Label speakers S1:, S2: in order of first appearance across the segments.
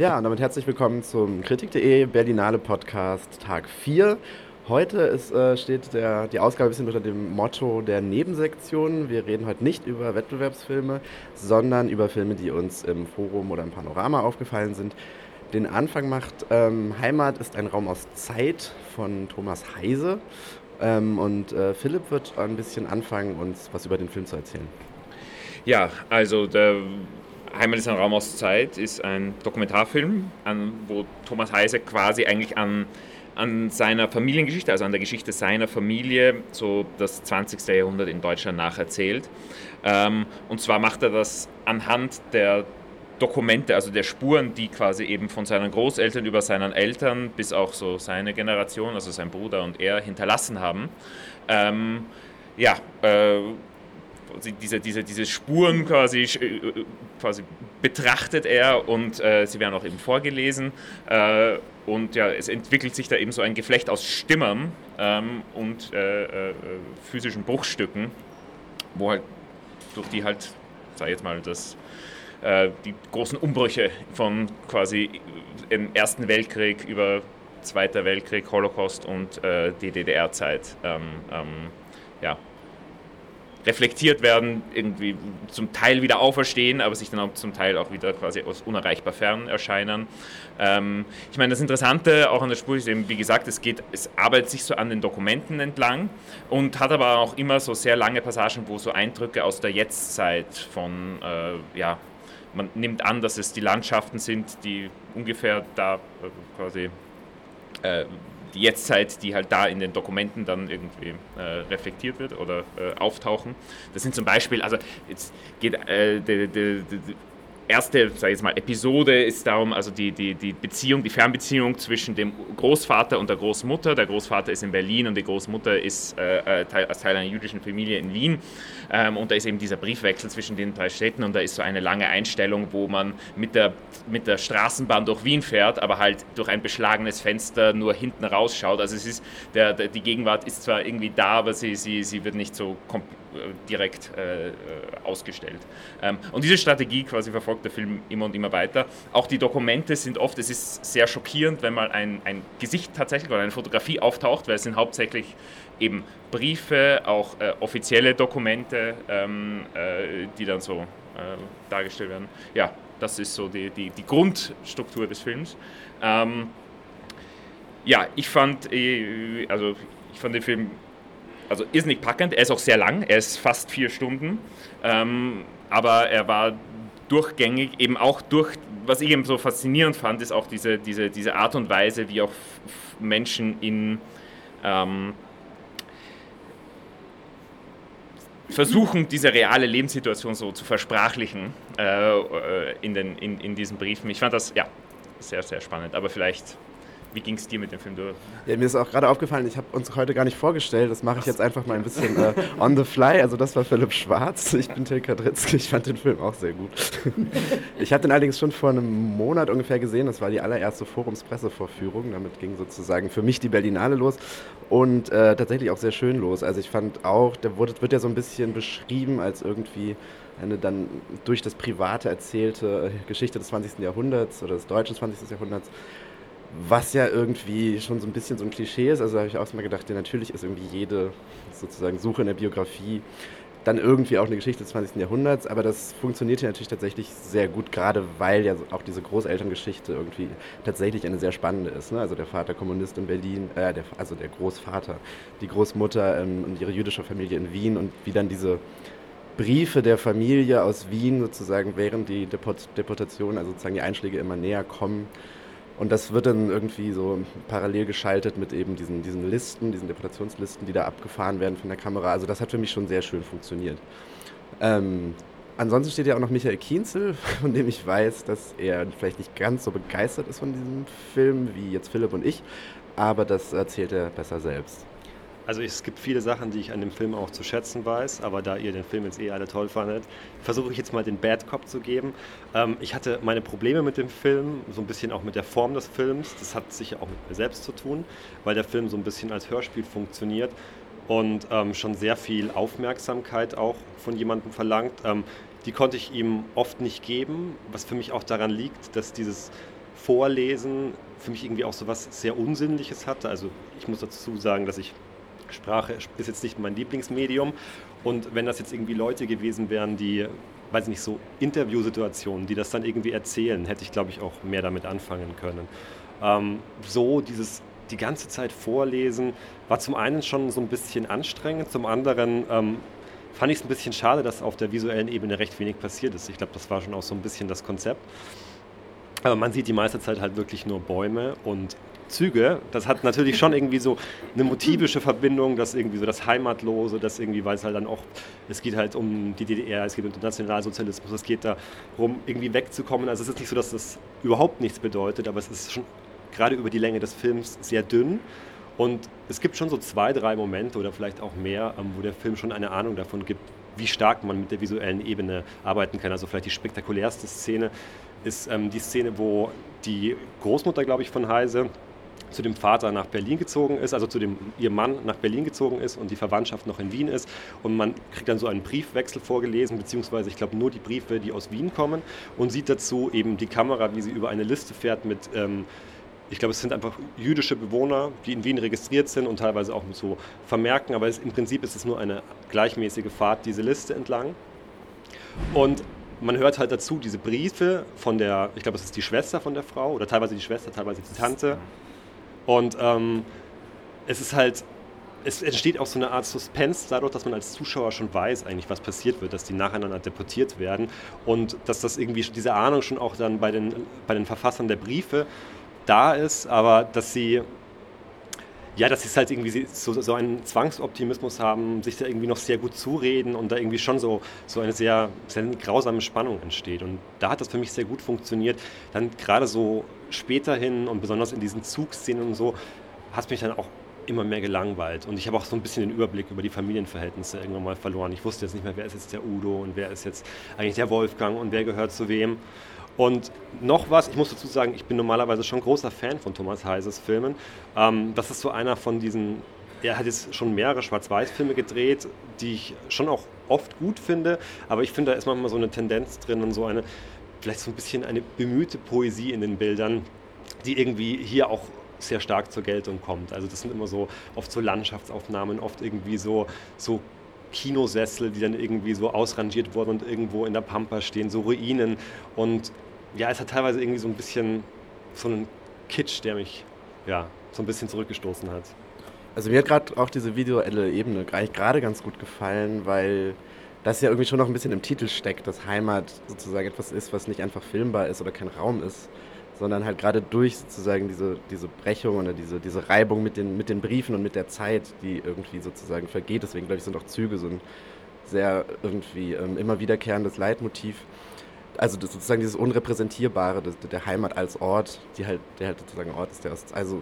S1: Ja, und damit herzlich willkommen zum Kritik.de Berlinale Podcast Tag 4. Heute ist, äh, steht der, die Ausgabe ein bisschen unter dem Motto der Nebensektion. Wir reden heute nicht über Wettbewerbsfilme, sondern über Filme, die uns im Forum oder im Panorama aufgefallen sind. Den Anfang macht ähm, Heimat ist ein Raum aus Zeit von Thomas Heise. Ähm, und äh, Philipp wird ein bisschen anfangen, uns was über den Film zu erzählen.
S2: Ja, also der Heimat ist ein Raum aus Zeit ist ein Dokumentarfilm, an, wo Thomas Heise quasi eigentlich an, an seiner Familiengeschichte, also an der Geschichte seiner Familie, so das 20. Jahrhundert in Deutschland nacherzählt. Ähm, und zwar macht er das anhand der Dokumente, also der Spuren, die quasi eben von seinen Großeltern über seinen Eltern bis auch so seine Generation, also sein Bruder und er, hinterlassen haben. Ähm, ja, äh, diese, diese, diese Spuren quasi, äh, quasi betrachtet er und äh, sie werden auch eben vorgelesen. Äh, und ja, es entwickelt sich da eben so ein Geflecht aus Stimmern ähm, und äh, äh, physischen Bruchstücken, wo halt, durch die halt, sag jetzt mal, das, äh, die großen Umbrüche von quasi im Ersten Weltkrieg über Zweiter Weltkrieg, Holocaust und die DDR-Zeit ähm, ähm, ja, reflektiert werden, irgendwie zum Teil wieder auferstehen, aber sich dann auch zum Teil auch wieder quasi aus unerreichbar fern erscheinen. Ähm, ich meine, das Interessante auch an der Spur ist eben, wie gesagt, es geht, es arbeitet sich so an den Dokumenten entlang und hat aber auch immer so sehr lange Passagen, wo so Eindrücke aus der Jetztzeit von, äh, ja, man nimmt an, dass es die Landschaften sind, die ungefähr da äh, quasi äh, die Jetztzeit, die halt da in den Dokumenten dann irgendwie äh, reflektiert wird oder äh, auftauchen. Das sind zum Beispiel, also jetzt geht äh, de, de, de, erste, sag ich jetzt mal, Episode ist darum, also die, die, die Beziehung, die Fernbeziehung zwischen dem Großvater und der Großmutter. Der Großvater ist in Berlin und die Großmutter ist äh, äh Teil, als Teil einer jüdischen Familie in Wien. Ähm, und da ist eben dieser Briefwechsel zwischen den drei Städten und da ist so eine lange Einstellung, wo man mit der, mit der Straßenbahn durch Wien fährt, aber halt durch ein beschlagenes Fenster nur hinten rausschaut. Also es ist, der, der die Gegenwart ist zwar irgendwie da, aber sie, sie, sie wird nicht so komplett direkt äh, äh, ausgestellt. Ähm, und diese Strategie quasi verfolgt der Film immer und immer weiter. Auch die Dokumente sind oft, es ist sehr schockierend, wenn mal ein, ein Gesicht tatsächlich oder eine Fotografie auftaucht, weil es sind hauptsächlich eben Briefe, auch äh, offizielle Dokumente, ähm, äh, die dann so äh, dargestellt werden. Ja, das ist so die, die, die Grundstruktur des Films. Ähm, ja, ich fand, also ich fand den Film also ist nicht packend. Er ist auch sehr lang, er ist fast vier Stunden. Ähm, aber er war durchgängig, eben auch durch, was ich eben so faszinierend fand, ist auch diese, diese, diese Art und Weise, wie auch Menschen in ähm, versuchen, diese reale Lebenssituation so zu versprachlichen äh, äh in, den, in, in diesen Briefen. Ich fand das, ja, sehr, sehr spannend, aber vielleicht wie ging es dir mit dem Film? Du
S1: ja, mir ist auch gerade aufgefallen, ich habe uns heute gar nicht vorgestellt. Das mache ich jetzt einfach mal ein bisschen äh, on the fly. Also das war Philipp Schwarz. Ich bin Till Kadritzky. Ich fand den Film auch sehr gut. ich habe den allerdings schon vor einem Monat ungefähr gesehen. Das war die allererste Forumspressevorführung. Damit ging sozusagen für mich die Berlinale los und äh, tatsächlich auch sehr schön los. Also ich fand auch, der wurde, wird ja so ein bisschen beschrieben als irgendwie eine dann durch das Private erzählte Geschichte des 20. Jahrhunderts oder des deutschen 20. Jahrhunderts was ja irgendwie schon so ein bisschen so ein Klischee ist. Also habe ich auch mal gedacht, ja, natürlich ist irgendwie jede sozusagen Suche in der Biografie dann irgendwie auch eine Geschichte des 20. Jahrhunderts, aber das funktioniert ja natürlich tatsächlich sehr gut, gerade weil ja auch diese Großelterngeschichte irgendwie tatsächlich eine sehr spannende ist. Ne? Also der Vater Kommunist in Berlin, äh, der, also der Großvater, die Großmutter ähm, und ihre jüdische Familie in Wien und wie dann diese Briefe der Familie aus Wien sozusagen während die Deport Deportation, also sozusagen die Einschläge immer näher kommen, und das wird dann irgendwie so parallel geschaltet mit eben diesen, diesen Listen, diesen Deportationslisten, die da abgefahren werden von der Kamera. Also das hat für mich schon sehr schön funktioniert. Ähm, ansonsten steht ja auch noch Michael Kienzel, von dem ich weiß, dass er vielleicht nicht ganz so begeistert ist von diesem Film wie jetzt Philipp und ich, aber das erzählt er besser selbst.
S3: Also es gibt viele Sachen, die ich an dem Film auch zu schätzen weiß, aber da ihr den Film jetzt eh alle toll fandet, versuche ich jetzt mal den Bad Cop zu geben. Ähm, ich hatte meine Probleme mit dem Film, so ein bisschen auch mit der Form des Films. Das hat sicher auch mit mir selbst zu tun, weil der Film so ein bisschen als Hörspiel funktioniert und ähm, schon sehr viel Aufmerksamkeit auch von jemandem verlangt. Ähm, die konnte ich ihm oft nicht geben, was für mich auch daran liegt, dass dieses Vorlesen für mich irgendwie auch so was sehr Unsinnliches hatte. Also ich muss dazu sagen, dass ich Sprache ist jetzt nicht mein Lieblingsmedium. Und wenn das jetzt irgendwie Leute gewesen wären, die, weiß ich nicht, so Interviewsituationen, die das dann irgendwie erzählen, hätte ich, glaube ich, auch mehr damit anfangen können. Ähm, so dieses die ganze Zeit vorlesen war zum einen schon so ein bisschen anstrengend, zum anderen ähm, fand ich es ein bisschen schade, dass auf der visuellen Ebene recht wenig passiert ist. Ich glaube, das war schon auch so ein bisschen das Konzept. Aber man sieht die meiste Zeit halt wirklich nur Bäume und Züge. Das hat natürlich schon irgendwie so eine motivische Verbindung, das irgendwie so das Heimatlose, das irgendwie, weil es halt dann auch, es geht halt um die DDR, es geht um den Nationalsozialismus, es geht darum, irgendwie wegzukommen. Also es ist nicht so, dass das überhaupt nichts bedeutet, aber es ist schon gerade über die Länge des Films sehr dünn. Und es gibt schon so zwei, drei Momente oder vielleicht auch mehr, ähm, wo der Film schon eine Ahnung davon gibt, wie stark man mit der visuellen Ebene arbeiten kann. Also vielleicht die spektakulärste Szene ist ähm, die Szene, wo die Großmutter, glaube ich, von Heise zu dem Vater nach Berlin gezogen ist, also zu dem ihr Mann nach Berlin gezogen ist und die Verwandtschaft noch in Wien ist. Und man kriegt dann so einen Briefwechsel vorgelesen, beziehungsweise ich glaube nur die Briefe, die aus Wien kommen und sieht dazu eben die Kamera, wie sie über eine Liste fährt mit ähm, ich glaube, es sind einfach jüdische Bewohner, die in Wien registriert sind und teilweise auch so Vermerken, aber es, im Prinzip ist es nur eine gleichmäßige Fahrt diese Liste entlang. Und man hört halt dazu diese Briefe von der, ich glaube, es ist die Schwester von der Frau oder teilweise die Schwester, teilweise die Tante. Und ähm, es ist halt, es entsteht auch so eine Art Suspense dadurch, dass man als Zuschauer schon weiß eigentlich, was passiert wird, dass die nacheinander deportiert werden und dass das irgendwie diese Ahnung schon auch dann bei den, bei den Verfassern der Briefe da ist, aber dass sie ja, dass sie halt irgendwie so, so einen Zwangsoptimismus haben, sich da irgendwie noch sehr gut zureden und da irgendwie schon so, so eine sehr, sehr grausame Spannung entsteht. Und da hat das für mich sehr gut funktioniert. Dann gerade so später hin und besonders in diesen Zugszenen und so, hat mich dann auch immer mehr gelangweilt. Und ich habe auch so ein bisschen den Überblick über die Familienverhältnisse irgendwann mal verloren. Ich wusste jetzt nicht mehr, wer ist jetzt der Udo und wer ist jetzt eigentlich der Wolfgang und wer gehört zu wem. Und noch was, ich muss dazu sagen, ich bin normalerweise schon großer Fan von Thomas Heises Filmen. Ähm, das ist so einer von diesen, er hat jetzt schon mehrere Schwarz-Weiß-Filme gedreht, die ich schon auch oft gut finde, aber ich finde, da ist manchmal so eine Tendenz drin und so eine, vielleicht so ein bisschen eine bemühte Poesie in den Bildern, die irgendwie hier auch sehr stark zur Geltung kommt. Also das sind immer so oft so Landschaftsaufnahmen, oft irgendwie so, so Kinosessel, die dann irgendwie so ausrangiert wurden und irgendwo in der Pampa stehen, so Ruinen. Und ja, es hat teilweise irgendwie so ein bisschen so einen Kitsch, der mich ja so ein bisschen zurückgestoßen hat.
S1: Also mir hat gerade auch diese visuelle Ebene eigentlich gerade ganz gut gefallen, weil das ja irgendwie schon noch ein bisschen im Titel steckt, dass Heimat sozusagen etwas ist, was nicht einfach filmbar ist oder kein Raum ist, sondern halt gerade durch sozusagen diese, diese Brechung oder diese, diese Reibung mit den, mit den Briefen und mit der Zeit, die irgendwie sozusagen vergeht. Deswegen glaube ich, sind auch Züge so ein sehr irgendwie ähm, immer wiederkehrendes Leitmotiv also sozusagen dieses Unrepräsentierbare das, der Heimat als Ort, die halt, der halt sozusagen Ort ist, der ist, also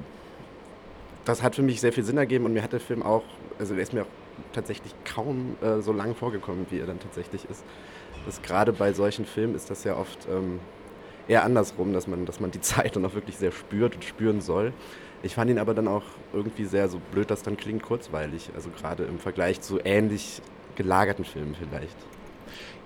S1: das hat für mich sehr viel Sinn ergeben und mir hat der Film auch, also der ist mir auch tatsächlich kaum äh, so lang vorgekommen, wie er dann tatsächlich ist. Das gerade bei solchen Filmen ist das ja oft ähm, eher andersrum, dass man, dass man die Zeit dann auch wirklich sehr spürt und spüren soll. Ich fand ihn aber dann auch irgendwie sehr, so blöd das dann klingt, kurzweilig. Also gerade im Vergleich zu ähnlich gelagerten Filmen vielleicht.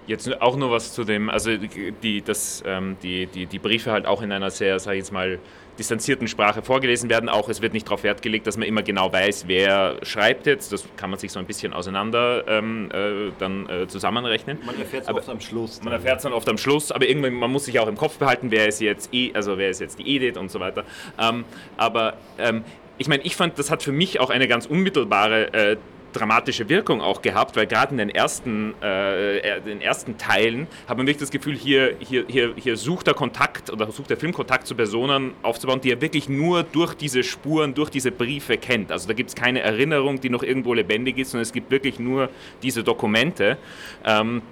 S2: Jetzt auch nur was zu dem, also die, das, ähm, die, die, die Briefe halt auch in einer sehr, sag ich jetzt mal, distanzierten Sprache vorgelesen werden. Auch es wird nicht darauf Wert gelegt, dass man immer genau weiß, wer schreibt jetzt. Das kann man sich so ein bisschen auseinander ähm, äh, dann äh, zusammenrechnen.
S3: Man erfährt es oft am Schluss.
S2: Dann. Man erfährt es dann oft am Schluss, aber irgendwann, man muss sich auch im Kopf behalten, wer ist jetzt, also wer ist jetzt die Edith und so weiter. Ähm, aber ähm, ich meine, ich fand, das hat für mich auch eine ganz unmittelbare äh, dramatische Wirkung auch gehabt, weil gerade in den ersten, äh, den ersten Teilen hat man wirklich das Gefühl, hier, hier, hier, hier sucht der Kontakt oder sucht der Film Kontakt zu Personen aufzubauen, die er wirklich nur durch diese Spuren, durch diese Briefe kennt. Also da gibt es keine Erinnerung, die noch irgendwo lebendig ist, sondern es gibt wirklich nur diese Dokumente. Ähm,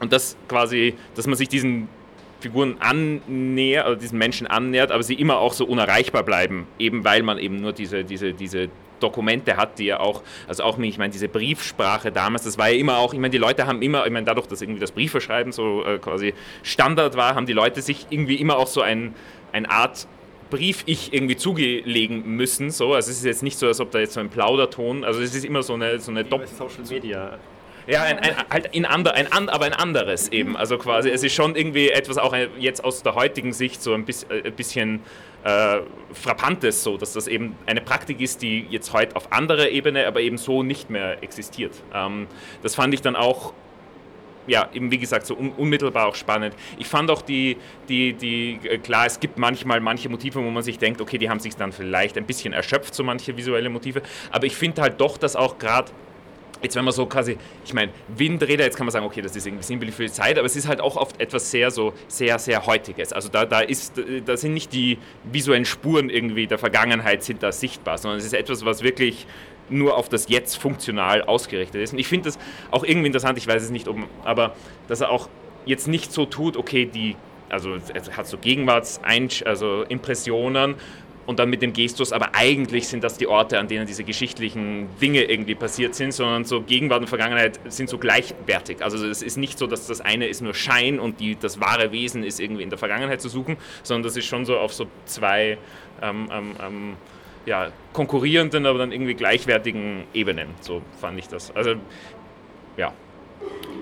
S2: und das quasi, dass man sich diesen Figuren annähert, oder diesen Menschen annähert, aber sie immer auch so unerreichbar bleiben, eben weil man eben nur diese, diese, diese Dokumente hat, die ja auch, also auch, ich meine, diese Briefsprache damals, das war ja immer auch, ich meine, die Leute haben immer, ich meine, dadurch, dass irgendwie das Briefeschreiben so äh, quasi Standard war, haben die Leute sich irgendwie immer auch so ein, eine Art Brief ich irgendwie zugelegen müssen. So. Also es ist jetzt nicht so, als ob da jetzt so ein Plauderton, also es ist immer so eine, so eine
S3: Doppel... Social Media.
S2: Ja, ein, ein, halt in ander, ein, aber ein anderes eben. Also quasi, es ist schon irgendwie etwas auch jetzt aus der heutigen Sicht so ein ein bisschen äh, Frappantes, so, dass das eben eine Praktik ist, die jetzt heute auf anderer Ebene, aber eben so nicht mehr existiert. Ähm, das fand ich dann auch ja, eben wie gesagt, so un unmittelbar auch spannend. Ich fand auch die, die, die, äh, klar, es gibt manchmal manche Motive, wo man sich denkt, okay, die haben sich dann vielleicht ein bisschen erschöpft, so manche visuelle Motive, aber ich finde halt doch, dass auch gerade Jetzt, wenn man so quasi, ich meine, Windräder, jetzt kann man sagen, okay, das ist irgendwie sinnbildlich für die Zeit, aber es ist halt auch oft etwas sehr, so, sehr, sehr Heutiges. Also da, da, ist, da sind nicht die visuellen Spuren irgendwie der Vergangenheit sind da sichtbar, sondern es ist etwas, was wirklich nur auf das Jetzt funktional ausgerichtet ist. Und ich finde das auch irgendwie interessant, ich weiß es nicht, ob, aber dass er auch jetzt nicht so tut, okay, die, also er hat so Gegenwarts, also Impressionen und dann mit dem Gestus, aber eigentlich sind das die Orte, an denen diese geschichtlichen Dinge irgendwie passiert sind, sondern so Gegenwart und Vergangenheit sind so gleichwertig. Also es ist nicht so, dass das eine ist nur Schein und die, das wahre Wesen ist irgendwie in der Vergangenheit zu suchen, sondern das ist schon so auf so zwei ähm, ähm, ähm ja, konkurrierenden, aber dann irgendwie gleichwertigen Ebenen. So fand ich das. Also, ja.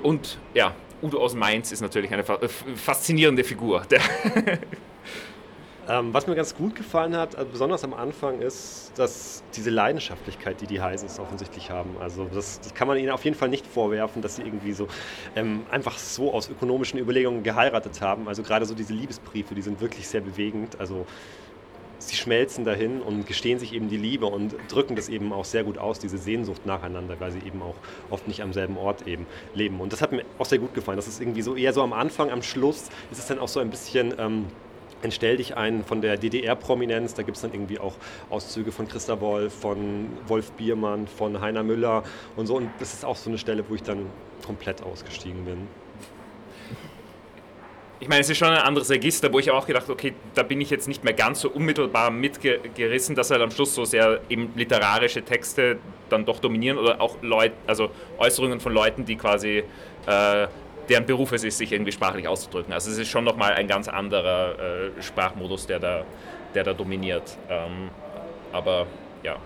S2: Und ja, Udo aus Mainz ist natürlich eine äh, faszinierende Figur.
S3: ähm, was mir ganz gut gefallen hat, also besonders am Anfang, ist, dass diese Leidenschaftlichkeit, die die Heises offensichtlich haben, also das, das, kann man ihnen auf jeden Fall nicht vorwerfen, dass sie irgendwie so ähm, einfach so aus ökonomischen Überlegungen geheiratet haben. Also gerade so diese Liebesbriefe, die sind wirklich sehr bewegend. Also sie schmelzen dahin und gestehen sich eben die Liebe und drücken das eben auch sehr gut aus, diese Sehnsucht nacheinander, weil sie eben auch oft nicht am selben Ort eben leben. Und das hat mir auch sehr gut gefallen. Das ist irgendwie so eher so am Anfang, am Schluss ist es dann auch so ein bisschen. Ähm, entstell dich ein von der DDR-Prominenz. Da gibt es dann irgendwie auch Auszüge von Christa Wolf, von Wolf Biermann, von Heiner Müller und so. Und das ist auch so eine Stelle, wo ich dann komplett ausgestiegen bin
S2: ich meine, es ist schon ein anderes Register, wo ich auch gedacht okay, da bin ich jetzt nicht mehr ganz so unmittelbar mitgerissen, dass halt am Schluss so sehr eben literarische Texte dann doch dominieren oder auch Leute, also Äußerungen von Leuten, die quasi äh, deren Beruf es ist, sich irgendwie sprachlich auszudrücken. Also es ist schon nochmal ein ganz anderer äh, Sprachmodus, der da, der da dominiert. Ähm, aber ja,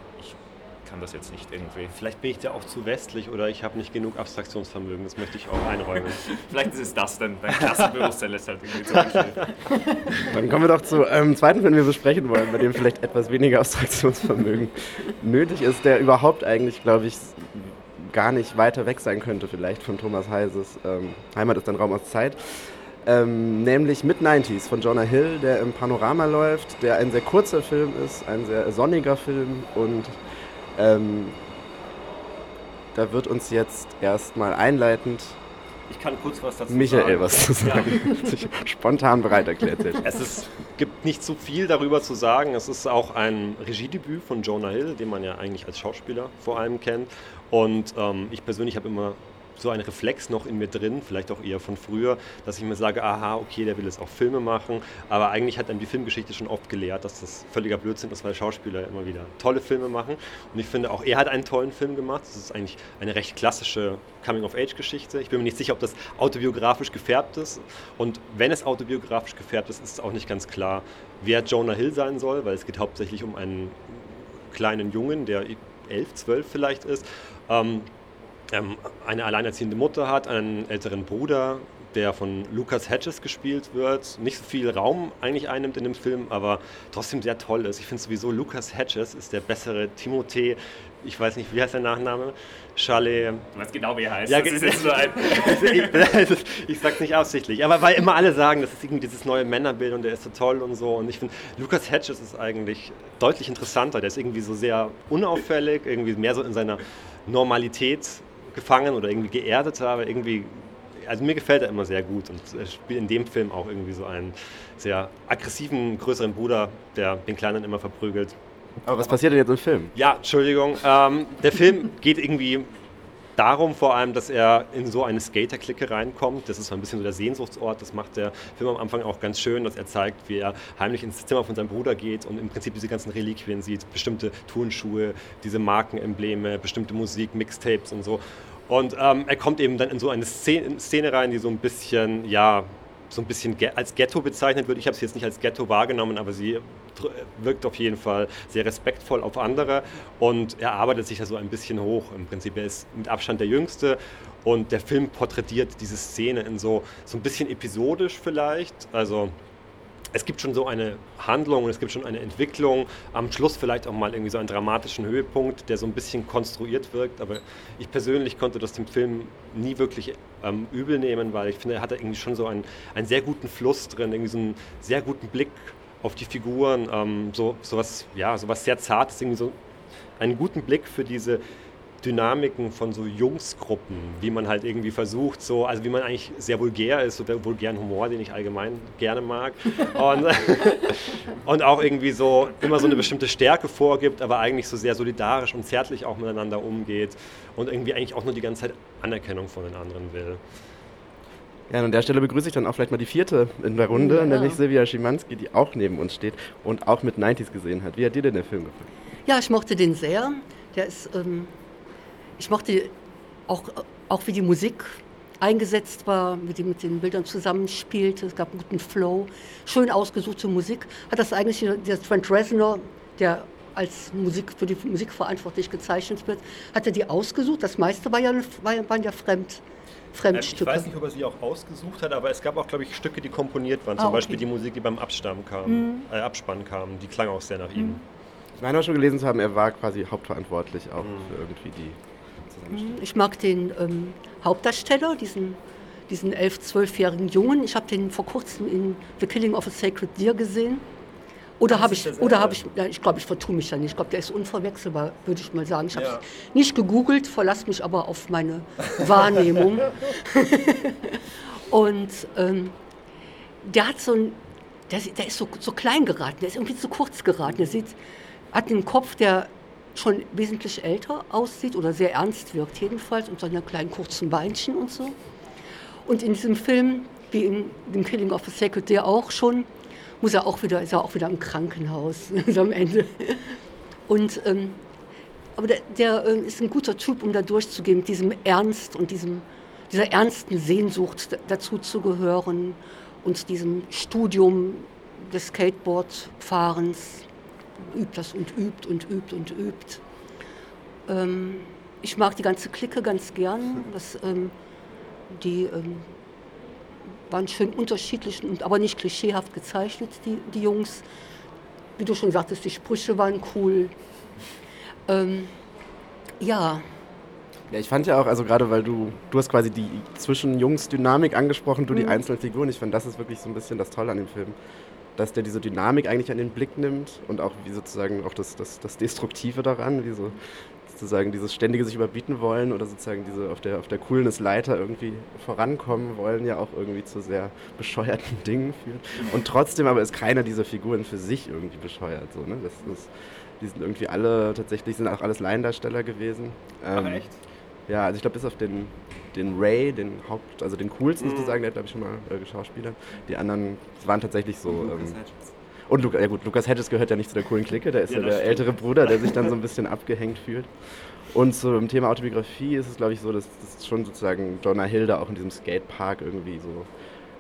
S2: kann das jetzt nicht irgendwie.
S3: Vielleicht bin ich da auch zu westlich oder ich habe nicht genug Abstraktionsvermögen, das möchte ich auch einräumen.
S2: Vielleicht ist es das denn, dein Klassenbewusstsein lässt halt irgendwie so
S1: Dann kommen wir doch zu einem zweiten Film, den wir besprechen wollen, bei dem vielleicht etwas weniger Abstraktionsvermögen nötig ist, der überhaupt eigentlich, glaube ich, gar nicht weiter weg sein könnte, vielleicht von Thomas Heises ähm, Heimat ist ein Raum aus Zeit. Ähm, nämlich Mid-90s von Jonah Hill, der im Panorama läuft, der ein sehr kurzer Film ist, ein sehr sonniger Film und ähm, da wird uns jetzt erstmal einleitend
S3: ich kann kurz was dazu
S1: Michael
S3: sagen.
S1: was zu sagen. Ja. Spontan bereit erklärt sich.
S3: Es ist, gibt nicht so viel darüber zu sagen. Es ist auch ein Regiedebüt von Jonah Hill, den man ja eigentlich als Schauspieler vor allem kennt. Und ähm, ich persönlich habe immer so ein Reflex noch in mir drin, vielleicht auch eher von früher, dass ich mir sage, aha, okay, der will jetzt auch Filme machen, aber eigentlich hat einem die Filmgeschichte schon oft gelehrt, dass das völliger Blödsinn ist, weil Schauspieler immer wieder tolle Filme machen. Und ich finde, auch er hat einen tollen Film gemacht. Das ist eigentlich eine recht klassische Coming-of-Age-Geschichte. Ich bin mir nicht sicher, ob das autobiografisch gefärbt ist. Und wenn es autobiografisch gefärbt ist, ist es auch nicht ganz klar, wer Jonah Hill sein soll, weil es geht hauptsächlich um einen kleinen Jungen, der elf, zwölf vielleicht ist. Ähm, ähm, eine alleinerziehende Mutter hat, einen älteren Bruder, der von Lucas Hedges gespielt wird, nicht so viel Raum eigentlich einnimmt in dem Film, aber trotzdem sehr toll ist. Ich finde sowieso, Lucas Hedges ist der bessere Timothée, ich weiß nicht, wie heißt der Nachname? Charlie.
S2: Weißt genau, wie er heißt.
S3: Ja, das ist jetzt so ein ich, ich sag's nicht absichtlich, aber weil immer alle sagen, das ist irgendwie dieses neue Männerbild und der ist so toll und so. Und ich finde, Lucas Hedges ist eigentlich deutlich interessanter. Der ist irgendwie so sehr unauffällig, irgendwie mehr so in seiner Normalität gefangen oder irgendwie geerdet habe. Irgendwie, also mir gefällt er immer sehr gut und er spielt in dem Film auch irgendwie so einen sehr aggressiven, größeren Bruder, der den Kleinen immer verprügelt.
S1: Aber was passiert denn jetzt im Film?
S3: Ja, Entschuldigung. Ähm, der Film geht irgendwie darum vor allem, dass er in so eine Skater-Clique reinkommt. Das ist so ein bisschen so der Sehnsuchtsort. Das macht der Film am Anfang auch ganz schön, dass er zeigt, wie er heimlich ins Zimmer von seinem Bruder geht und im Prinzip diese ganzen Reliquien sieht. Bestimmte Turnschuhe, diese Markenembleme, bestimmte Musik, Mixtapes und so. Und ähm, er kommt eben dann in so eine Szene rein, die so ein bisschen, ja, so ein bisschen als Ghetto bezeichnet wird. Ich habe sie jetzt nicht als Ghetto wahrgenommen, aber sie wirkt auf jeden Fall sehr respektvoll auf andere und er arbeitet sich da so ein bisschen hoch. Im Prinzip er ist mit Abstand der Jüngste Und der Film porträtiert diese Szene in so, so ein bisschen episodisch vielleicht. Also es gibt schon so eine Handlung und es gibt schon eine Entwicklung. Am Schluss vielleicht auch mal irgendwie so einen dramatischen Höhepunkt, der so ein bisschen konstruiert wirkt. Aber ich persönlich konnte das dem Film nie wirklich ähm, übel nehmen, weil ich finde, er hat irgendwie schon so einen, einen sehr guten Fluss drin, irgendwie so einen sehr guten Blick auf die Figuren, ähm, so, so, was, ja, so was sehr Zartes, irgendwie so einen guten Blick für diese Dynamiken von so Jungsgruppen, wie man halt irgendwie versucht, so, also wie man eigentlich sehr vulgär ist, so der vulgären Humor, den ich allgemein gerne mag. Und, und auch irgendwie so immer so eine bestimmte Stärke vorgibt, aber eigentlich so sehr solidarisch und zärtlich auch miteinander umgeht und irgendwie eigentlich auch nur die ganze Zeit Anerkennung von den anderen will.
S1: Ja, an der Stelle begrüße ich dann auch vielleicht mal die vierte in der Runde, ja. nämlich Silvia Schimanski, die auch neben uns steht und auch mit 90s gesehen hat. Wie hat dir denn der Film gefallen?
S4: Ja, ich mochte den sehr. Der ist ähm, ich mochte auch, auch wie die Musik eingesetzt war, wie die mit den Bildern zusammenspielte. Es gab einen guten Flow, schön ausgesuchte Musik. Hat das eigentlich der Trent Reznor, der als Musik für die Musik verantwortlich gezeichnet wird, hat er die ausgesucht. Das meiste war ja, war, waren ja Fremd, Fremdstücke.
S3: Ich weiß nicht, ob er sie auch ausgesucht hat, aber es gab auch, glaube ich, Stücke, die komponiert waren. Zum ah, okay. Beispiel die Musik, die beim Abstamm kam, mhm. äh, Abspann kam. Die klang auch sehr nach ihm. Mhm.
S1: Ich meine auch schon gelesen zu haben, er war quasi hauptverantwortlich auch mhm. für irgendwie die
S4: ich mag den ähm, Hauptdarsteller, diesen, diesen 11-, 12-jährigen Jungen. Ich habe den vor kurzem in The Killing of a Sacred Deer gesehen. Oder habe ich, oder habe ich, ja, ich glaube, ich vertue mich da nicht. Ich glaube, der ist unverwechselbar, würde ich mal sagen. Ich habe es ja. nicht gegoogelt, verlasse mich aber auf meine Wahrnehmung. Und ähm, der hat so ein, der, der ist so, so klein geraten, der ist irgendwie zu kurz geraten. Der sieht, hat einen Kopf, der schon wesentlich älter aussieht oder sehr ernst wirkt jedenfalls und seine kleinen kurzen Beinchen und so. Und in diesem Film, wie in dem Killing of a Sacred Deer auch schon, muss er auch wieder, ist er auch wieder im Krankenhaus am Ende. Und, ähm, aber der, der äh, ist ein guter Typ, um da durchzugehen, mit diesem Ernst und diesem, dieser ernsten Sehnsucht dazu zu gehören und diesem Studium des Skateboardfahrens übt das und übt und übt und übt. Ähm, ich mag die ganze Clique ganz gern. Das, ähm, die ähm, waren schön unterschiedlich, und aber nicht klischeehaft gezeichnet, die, die Jungs. Wie du schon sagtest, die Sprüche waren cool. Ähm, ja.
S1: Ja, ich fand ja auch, also gerade weil du, du hast quasi die Zwischen-Jungs-Dynamik angesprochen, du mhm. die einzelnen Figuren. Ich fand, das ist wirklich so ein bisschen das Tolle an dem Film dass der diese Dynamik eigentlich an den Blick nimmt und auch wie sozusagen auch das, das, das Destruktive daran, wie so sozusagen dieses ständige sich überbieten wollen oder sozusagen diese auf der, auf der Coolness-Leiter irgendwie vorankommen wollen, ja auch irgendwie zu sehr bescheuerten Dingen führt. Und trotzdem aber ist keiner dieser Figuren für sich irgendwie bescheuert. So, ne? das ist, die sind irgendwie alle, tatsächlich sind auch alles Laiendarsteller gewesen.
S3: Ähm, Ach, echt?
S1: Ja, also ich glaube, bis auf den, den Ray, den Haupt, also den coolsten mhm. sozusagen, der hat glaube ich schon mal äh, geschauspielert. Die anderen waren tatsächlich so. Und Lucas, ähm, und Luca, ja gut, Lucas Hedges gehört ja nicht zu der coolen Clique, der ist ja, ja der stimmt. ältere Bruder, der sich dann so ein bisschen abgehängt fühlt. Und zum Thema Autobiografie ist es, glaube ich, so, dass, dass schon sozusagen Donna Hilda auch in diesem Skatepark irgendwie so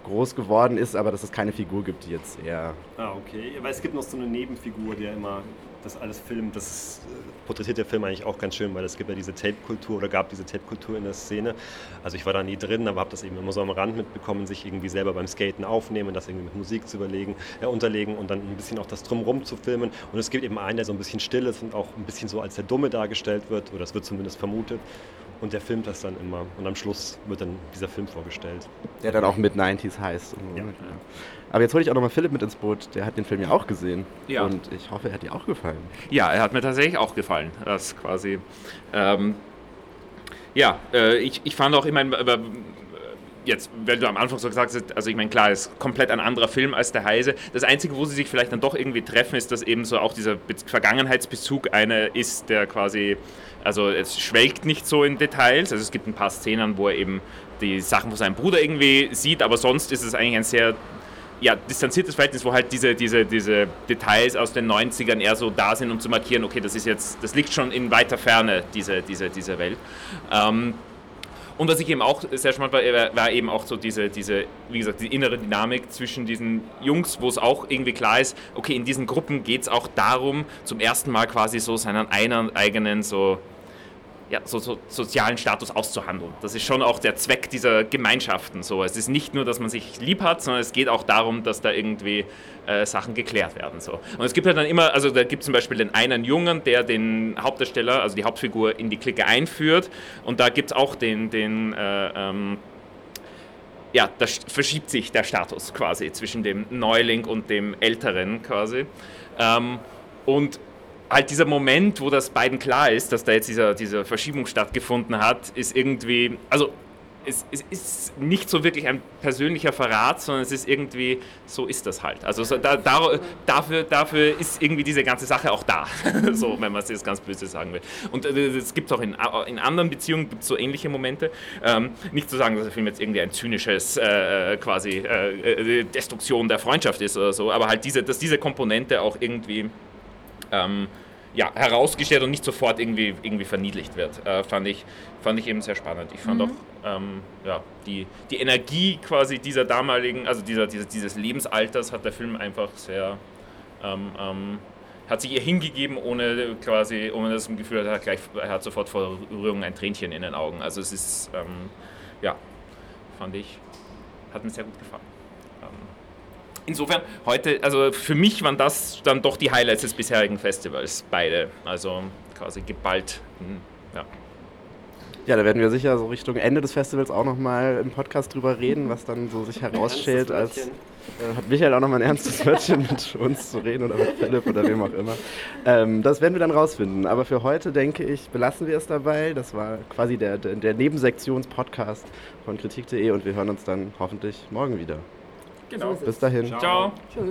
S1: groß geworden ist, aber dass es keine Figur gibt, die jetzt eher.
S3: Ah, okay. Weil es gibt noch so eine Nebenfigur, der immer das alles filmt. Das äh, porträtiert der Film eigentlich auch ganz schön, weil es gibt ja diese Tape-Kultur oder gab diese Tape-Kultur in der Szene. Also ich war da nie drin, aber habe das eben immer so am Rand mitbekommen, sich irgendwie selber beim Skaten aufnehmen, das irgendwie mit Musik zu überlegen, äh, unterlegen und dann ein bisschen auch das Drumherum zu filmen. Und es gibt eben einen, der so ein bisschen still ist und auch ein bisschen so als der Dumme dargestellt wird, oder das wird zumindest vermutet. Und der filmt das dann immer. Und am Schluss wird dann dieser Film vorgestellt.
S1: Der dann auch mit 90s heißt. Ja. Aber jetzt hole ich auch nochmal Philipp mit ins Boot. Der hat den Film ja auch gesehen. Ja. Und ich hoffe, er hat dir auch gefallen.
S2: Ja, er hat mir tatsächlich auch gefallen. Das quasi. Ähm, ja, äh, ich, ich fand auch, ich meine, jetzt, weil du am Anfang so gesagt hast, also ich meine, klar, es ist komplett ein anderer Film als der Heise. Das Einzige, wo sie sich vielleicht dann doch irgendwie treffen, ist, dass eben so auch dieser Vergangenheitsbezug einer ist, der quasi, also es schwelgt nicht so in Details. Also es gibt ein paar Szenen, wo er eben die Sachen von seinem Bruder irgendwie sieht, aber sonst ist es eigentlich ein sehr ja, distanziertes Verhältnis, wo halt diese, diese, diese Details aus den 90ern eher so da sind, um zu markieren, okay, das ist jetzt, das liegt schon in weiter Ferne, diese, diese, diese Welt. Ähm, und was ich eben auch sehr spannend war, war eben auch so diese, diese, wie gesagt, die innere Dynamik zwischen diesen Jungs, wo es auch irgendwie klar ist, okay, in diesen Gruppen geht es auch darum, zum ersten Mal quasi so seinen einen eigenen so ja, so, so, sozialen Status auszuhandeln. Das ist schon auch der Zweck dieser Gemeinschaften. So. Es ist nicht nur, dass man sich lieb hat, sondern es geht auch darum, dass da irgendwie äh, Sachen geklärt werden. So. Und es gibt ja dann immer, also da gibt es zum Beispiel den einen Jungen, der den Hauptdarsteller, also die Hauptfigur in die Clique einführt und da gibt es auch den, den äh, ähm, ja, da verschiebt sich der Status quasi zwischen dem Neuling und dem Älteren quasi. Ähm, und halt dieser Moment, wo das beiden klar ist, dass da jetzt dieser, diese Verschiebung stattgefunden hat, ist irgendwie, also es, es, ist nicht so wirklich ein persönlicher Verrat, sondern es ist irgendwie, so ist das halt. Also so, da, da, dafür, dafür ist irgendwie diese ganze Sache auch da, so, wenn man es jetzt ganz böse sagen will. Und äh, es gibt auch in, in anderen Beziehungen so ähnliche Momente. Ähm, nicht zu sagen, dass der Film jetzt irgendwie ein zynisches äh, quasi äh, äh Destruktion der Freundschaft ist oder so, aber halt diese, dass diese Komponente auch irgendwie ähm, ja, herausgestellt und nicht sofort irgendwie, irgendwie verniedlicht wird. Äh, fand, ich, fand ich eben sehr spannend. Ich fand mhm. auch ähm, ja, die, die Energie quasi dieser damaligen, also dieser, dieser, dieses Lebensalters hat der Film einfach sehr, ähm, ähm, hat sich ihr hingegeben, ohne quasi, ohne das Gefühl, er hat, gleich, er hat sofort vor Rührung ein Tränchen in den Augen. Also es ist, ähm, ja, fand ich, hat mir sehr gut gefallen insofern, heute, also für mich waren das dann doch die Highlights des bisherigen Festivals, beide. Also quasi geballt. Hm, ja.
S1: Ja, da werden wir sicher so Richtung Ende des Festivals auch nochmal im Podcast drüber reden, was dann so sich herausstellt als. Äh, hat Michael auch nochmal ein ernstes Wörtchen mit uns zu reden oder mit Philipp oder wem auch immer. Ähm, das werden wir dann rausfinden. Aber für heute denke ich, belassen wir es dabei. Das war quasi der, der, der Nebensektions-Podcast von kritik.de und wir hören uns dann hoffentlich morgen wieder.
S2: Genau.
S1: Bis dahin.
S2: Ciao. Ciao.